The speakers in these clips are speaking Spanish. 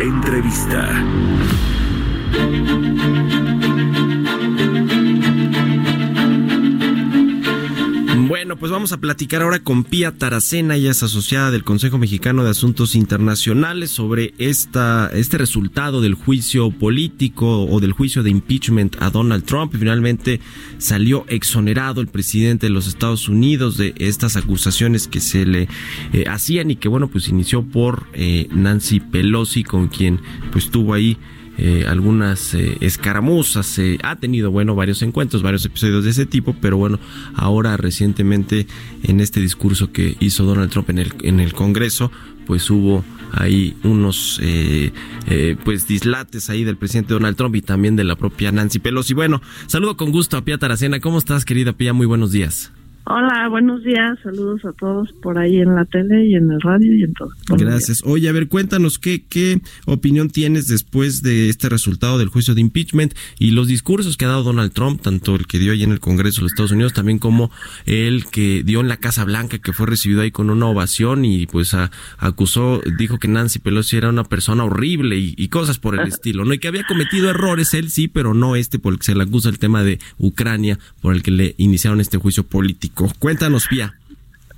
Entrevista. Bueno, pues vamos a platicar ahora con Pía Taracena, ella es asociada del Consejo Mexicano de Asuntos Internacionales sobre esta, este resultado del juicio político o del juicio de impeachment a Donald Trump. Finalmente salió exonerado el presidente de los Estados Unidos de estas acusaciones que se le eh, hacían y que bueno, pues inició por eh, Nancy Pelosi con quien pues tuvo ahí eh, algunas eh, escaramuzas, eh, ha tenido, bueno, varios encuentros, varios episodios de ese tipo, pero bueno, ahora recientemente en este discurso que hizo Donald Trump en el, en el Congreso, pues hubo ahí unos eh, eh, pues dislates ahí del presidente Donald Trump y también de la propia Nancy Pelosi. Bueno, saludo con gusto a Pia Taracena. ¿Cómo estás, querida Pia? Muy buenos días. Hola, buenos días, saludos a todos por ahí en la tele y en el radio y en todo. Gracias. Oye, a ver, cuéntanos qué, qué opinión tienes después de este resultado del juicio de impeachment y los discursos que ha dado Donald Trump, tanto el que dio ahí en el Congreso de los Estados Unidos, también como el que dio en la Casa Blanca, que fue recibido ahí con una ovación y pues a- acusó, dijo que Nancy Pelosi era una persona horrible y, y cosas por el estilo, ¿no? Y que había cometido errores él sí, pero no este por el que se le acusa el tema de Ucrania, por el que le iniciaron este juicio político. Cuéntanos, Pía.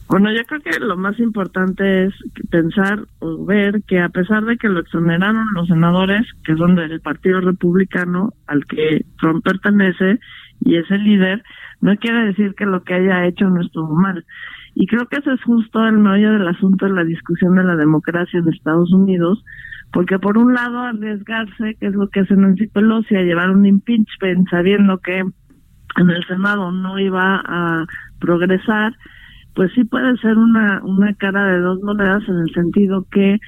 Bueno, yo creo que lo más importante es pensar o ver que a pesar de que lo exoneraron los senadores, que son del Partido Republicano al que Trump pertenece y es el líder, no quiere decir que lo que haya hecho no estuvo mal. Y creo que ese es justo el meollo del asunto de la discusión de la democracia en Estados Unidos, porque por un lado arriesgarse, que es lo que hace Nancy Pelosi, a llevar un impeachment sabiendo que en el Senado no iba a progresar, pues sí puede ser una, una cara de dos monedas en el sentido que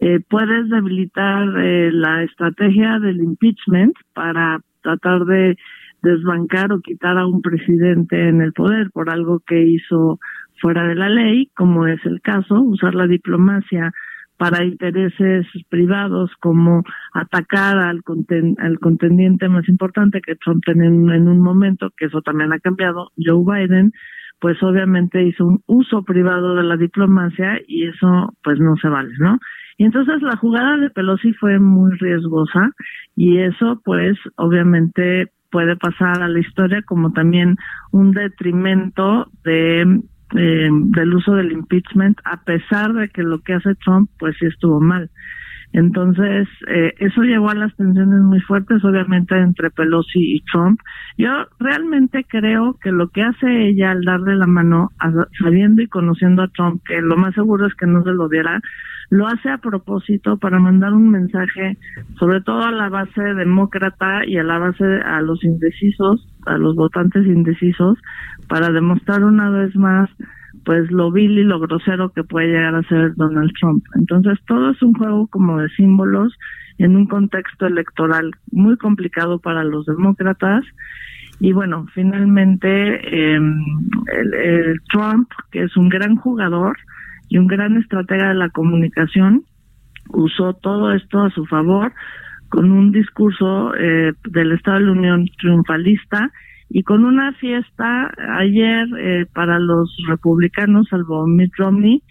eh, puedes debilitar eh, la estrategia del impeachment para tratar de desbancar o quitar a un presidente en el poder por algo que hizo fuera de la ley, como es el caso, usar la diplomacia para intereses privados como atacar al, conten- al contendiente más importante que Trump tenía en, en un momento, que eso también ha cambiado, Joe Biden, pues obviamente hizo un uso privado de la diplomacia y eso pues no se vale, ¿no? Y entonces la jugada de Pelosi fue muy riesgosa y eso pues obviamente puede pasar a la historia como también un detrimento de eh, del uso del impeachment a pesar de que lo que hace Trump pues sí estuvo mal. Entonces, eh, eso llevó a las tensiones muy fuertes, obviamente, entre Pelosi y Trump. Yo realmente creo que lo que hace ella al darle la mano, a- sabiendo y conociendo a Trump, que lo más seguro es que no se lo diera, lo hace a propósito para mandar un mensaje, sobre todo a la base demócrata y a la base a los indecisos, a los votantes indecisos, para demostrar una vez más pues lo vil y lo grosero que puede llegar a ser Donald Trump. Entonces todo es un juego como de símbolos en un contexto electoral muy complicado para los demócratas y bueno, finalmente el, el Trump, que es un gran jugador y un gran estratega de la comunicación, usó todo esto a su favor con un discurso eh, del Estado de la Unión triunfalista y con una fiesta ayer eh, para los republicanos, salvo Mitt Romney,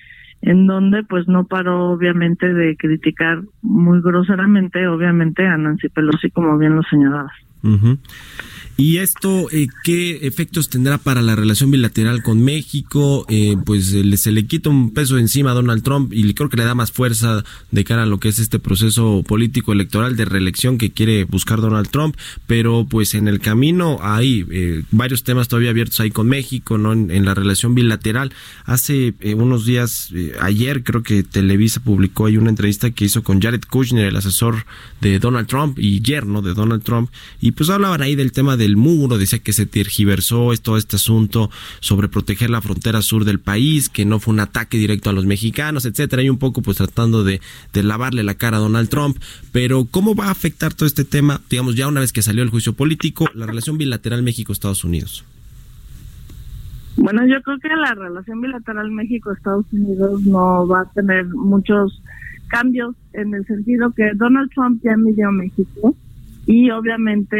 en donde pues no paró obviamente de criticar muy groseramente, obviamente, a Nancy Pelosi, como bien lo señalabas. ¿Y esto eh, qué efectos tendrá para la relación bilateral con México? Eh, pues eh, se le quita un peso encima a Donald Trump y creo que le da más fuerza de cara a lo que es este proceso político electoral de reelección que quiere buscar Donald Trump, pero pues en el camino hay eh, varios temas todavía abiertos ahí con México, ¿no? En, la relación bilateral. Hace eh, unos días, eh, ayer creo que Televisa publicó ahí una entrevista que hizo con Jared Kushner, el asesor de Donald Trump y yerno de Donald Trump, y pues hablaban ahí del tema del del muro, decía que se tergiversó todo este asunto sobre proteger la frontera sur del país, que no fue un ataque directo a los mexicanos, etcétera, y un poco pues tratando de, de lavarle la cara a Donald Trump. Pero ¿cómo va a afectar todo este tema, digamos, ya una vez que salió el juicio político, la relación bilateral México-Estados Unidos? Bueno, yo creo que la relación bilateral México-Estados Unidos no va a tener muchos cambios en el sentido que Donald Trump ya midió México y obviamente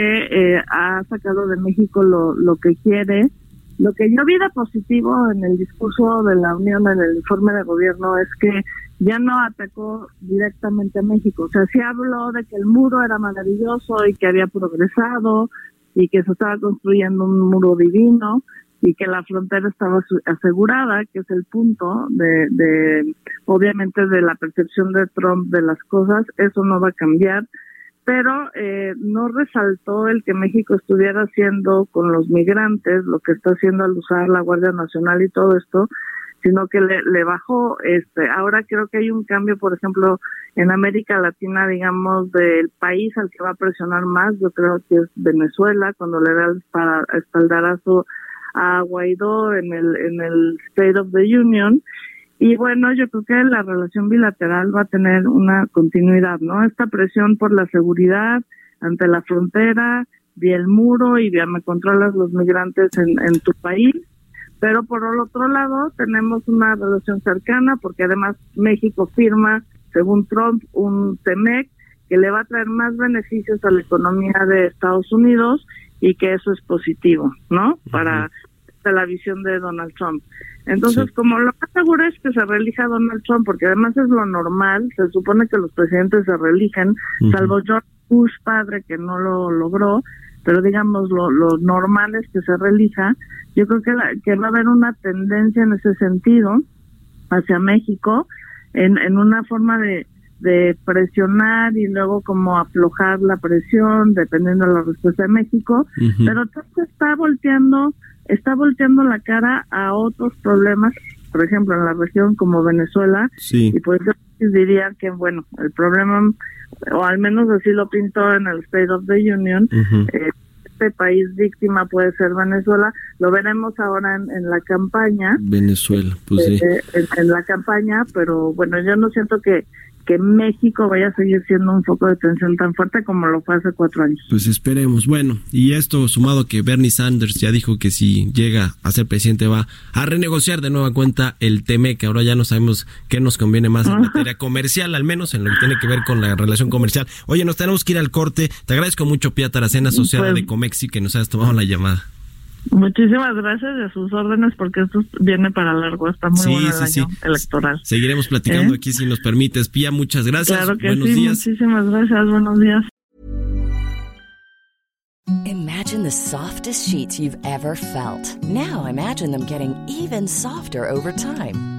eh, ha sacado de México lo, lo que quiere. Lo que yo vi de positivo en el discurso de la Unión, en el informe de gobierno, es que ya no atacó directamente a México. O sea, sí habló de que el muro era maravilloso y que había progresado y que se estaba construyendo un muro divino, y que la frontera estaba asegurada, que es el punto de, de, obviamente, de la percepción de Trump de las cosas, eso no va a cambiar, pero eh, no resaltó el que México estuviera haciendo con los migrantes, lo que está haciendo al usar la Guardia Nacional y todo esto, sino que le, bajó, este, ahora creo que hay un cambio, por ejemplo, en América Latina, digamos, del país al que va a presionar más, yo creo que es Venezuela, cuando le da el espaldarazo a Guaidó en el, en el State of the Union. Y bueno, yo creo que la relación bilateral va a tener una continuidad, ¿no? Esta presión por la seguridad ante la frontera, vía el muro y vía me controlas los migrantes en, en tu país. Pero por el otro lado, tenemos una relación cercana porque además México firma, según Trump, un TEMEC que le va a traer más beneficios a la economía de Estados Unidos y que eso es positivo, ¿no? Para la visión de Donald Trump. Entonces, como lo más seguro es que se reelija Donald Trump, porque además es lo normal, se supone que los presidentes se reeligen, salvo George Bush padre que no lo logró, pero digamos lo, lo normal es que se reelija. Yo creo que, que va a haber una tendencia en ese sentido hacia México, en, en una forma de, de presionar y luego como aflojar la presión dependiendo de la respuesta de México, pero todo está volteando, está volteando la cara a otros problemas, por ejemplo en la región como Venezuela, y por eso diría que bueno, el problema, o al menos así lo pintó en el State of the Union, eh, este país víctima puede ser Venezuela, lo veremos ahora en, la campaña. Venezuela, pues sí. Eh, en la campaña, pero bueno, yo no siento que que México vaya a seguir siendo un foco de tensión tan fuerte como lo fue hace cuatro años. Pues esperemos. Bueno, y esto sumado que Bernie Sanders ya dijo que si llega a ser presidente va a renegociar de nueva cuenta el TME, que ahora ya no sabemos qué nos conviene más en materia comercial, al menos en lo que tiene que ver con la relación comercial. Oye, nos tenemos que ir al corte. Te agradezco mucho, Pia Taracena, asociada pues de Comexi, que nos hayas tomado la llamada. Muchísimas gracias y a sus órdenes porque esto viene para largo, está muy bueno el año electoral. Seguiremos platicando ¿Eh? aquí si nos permites. Pía, muchas gracias. Claro que buenos sí, días. muchísimas gracias, buenos días. Imagine the softest sheets you've ever felt. Now imagine them getting even softer over time.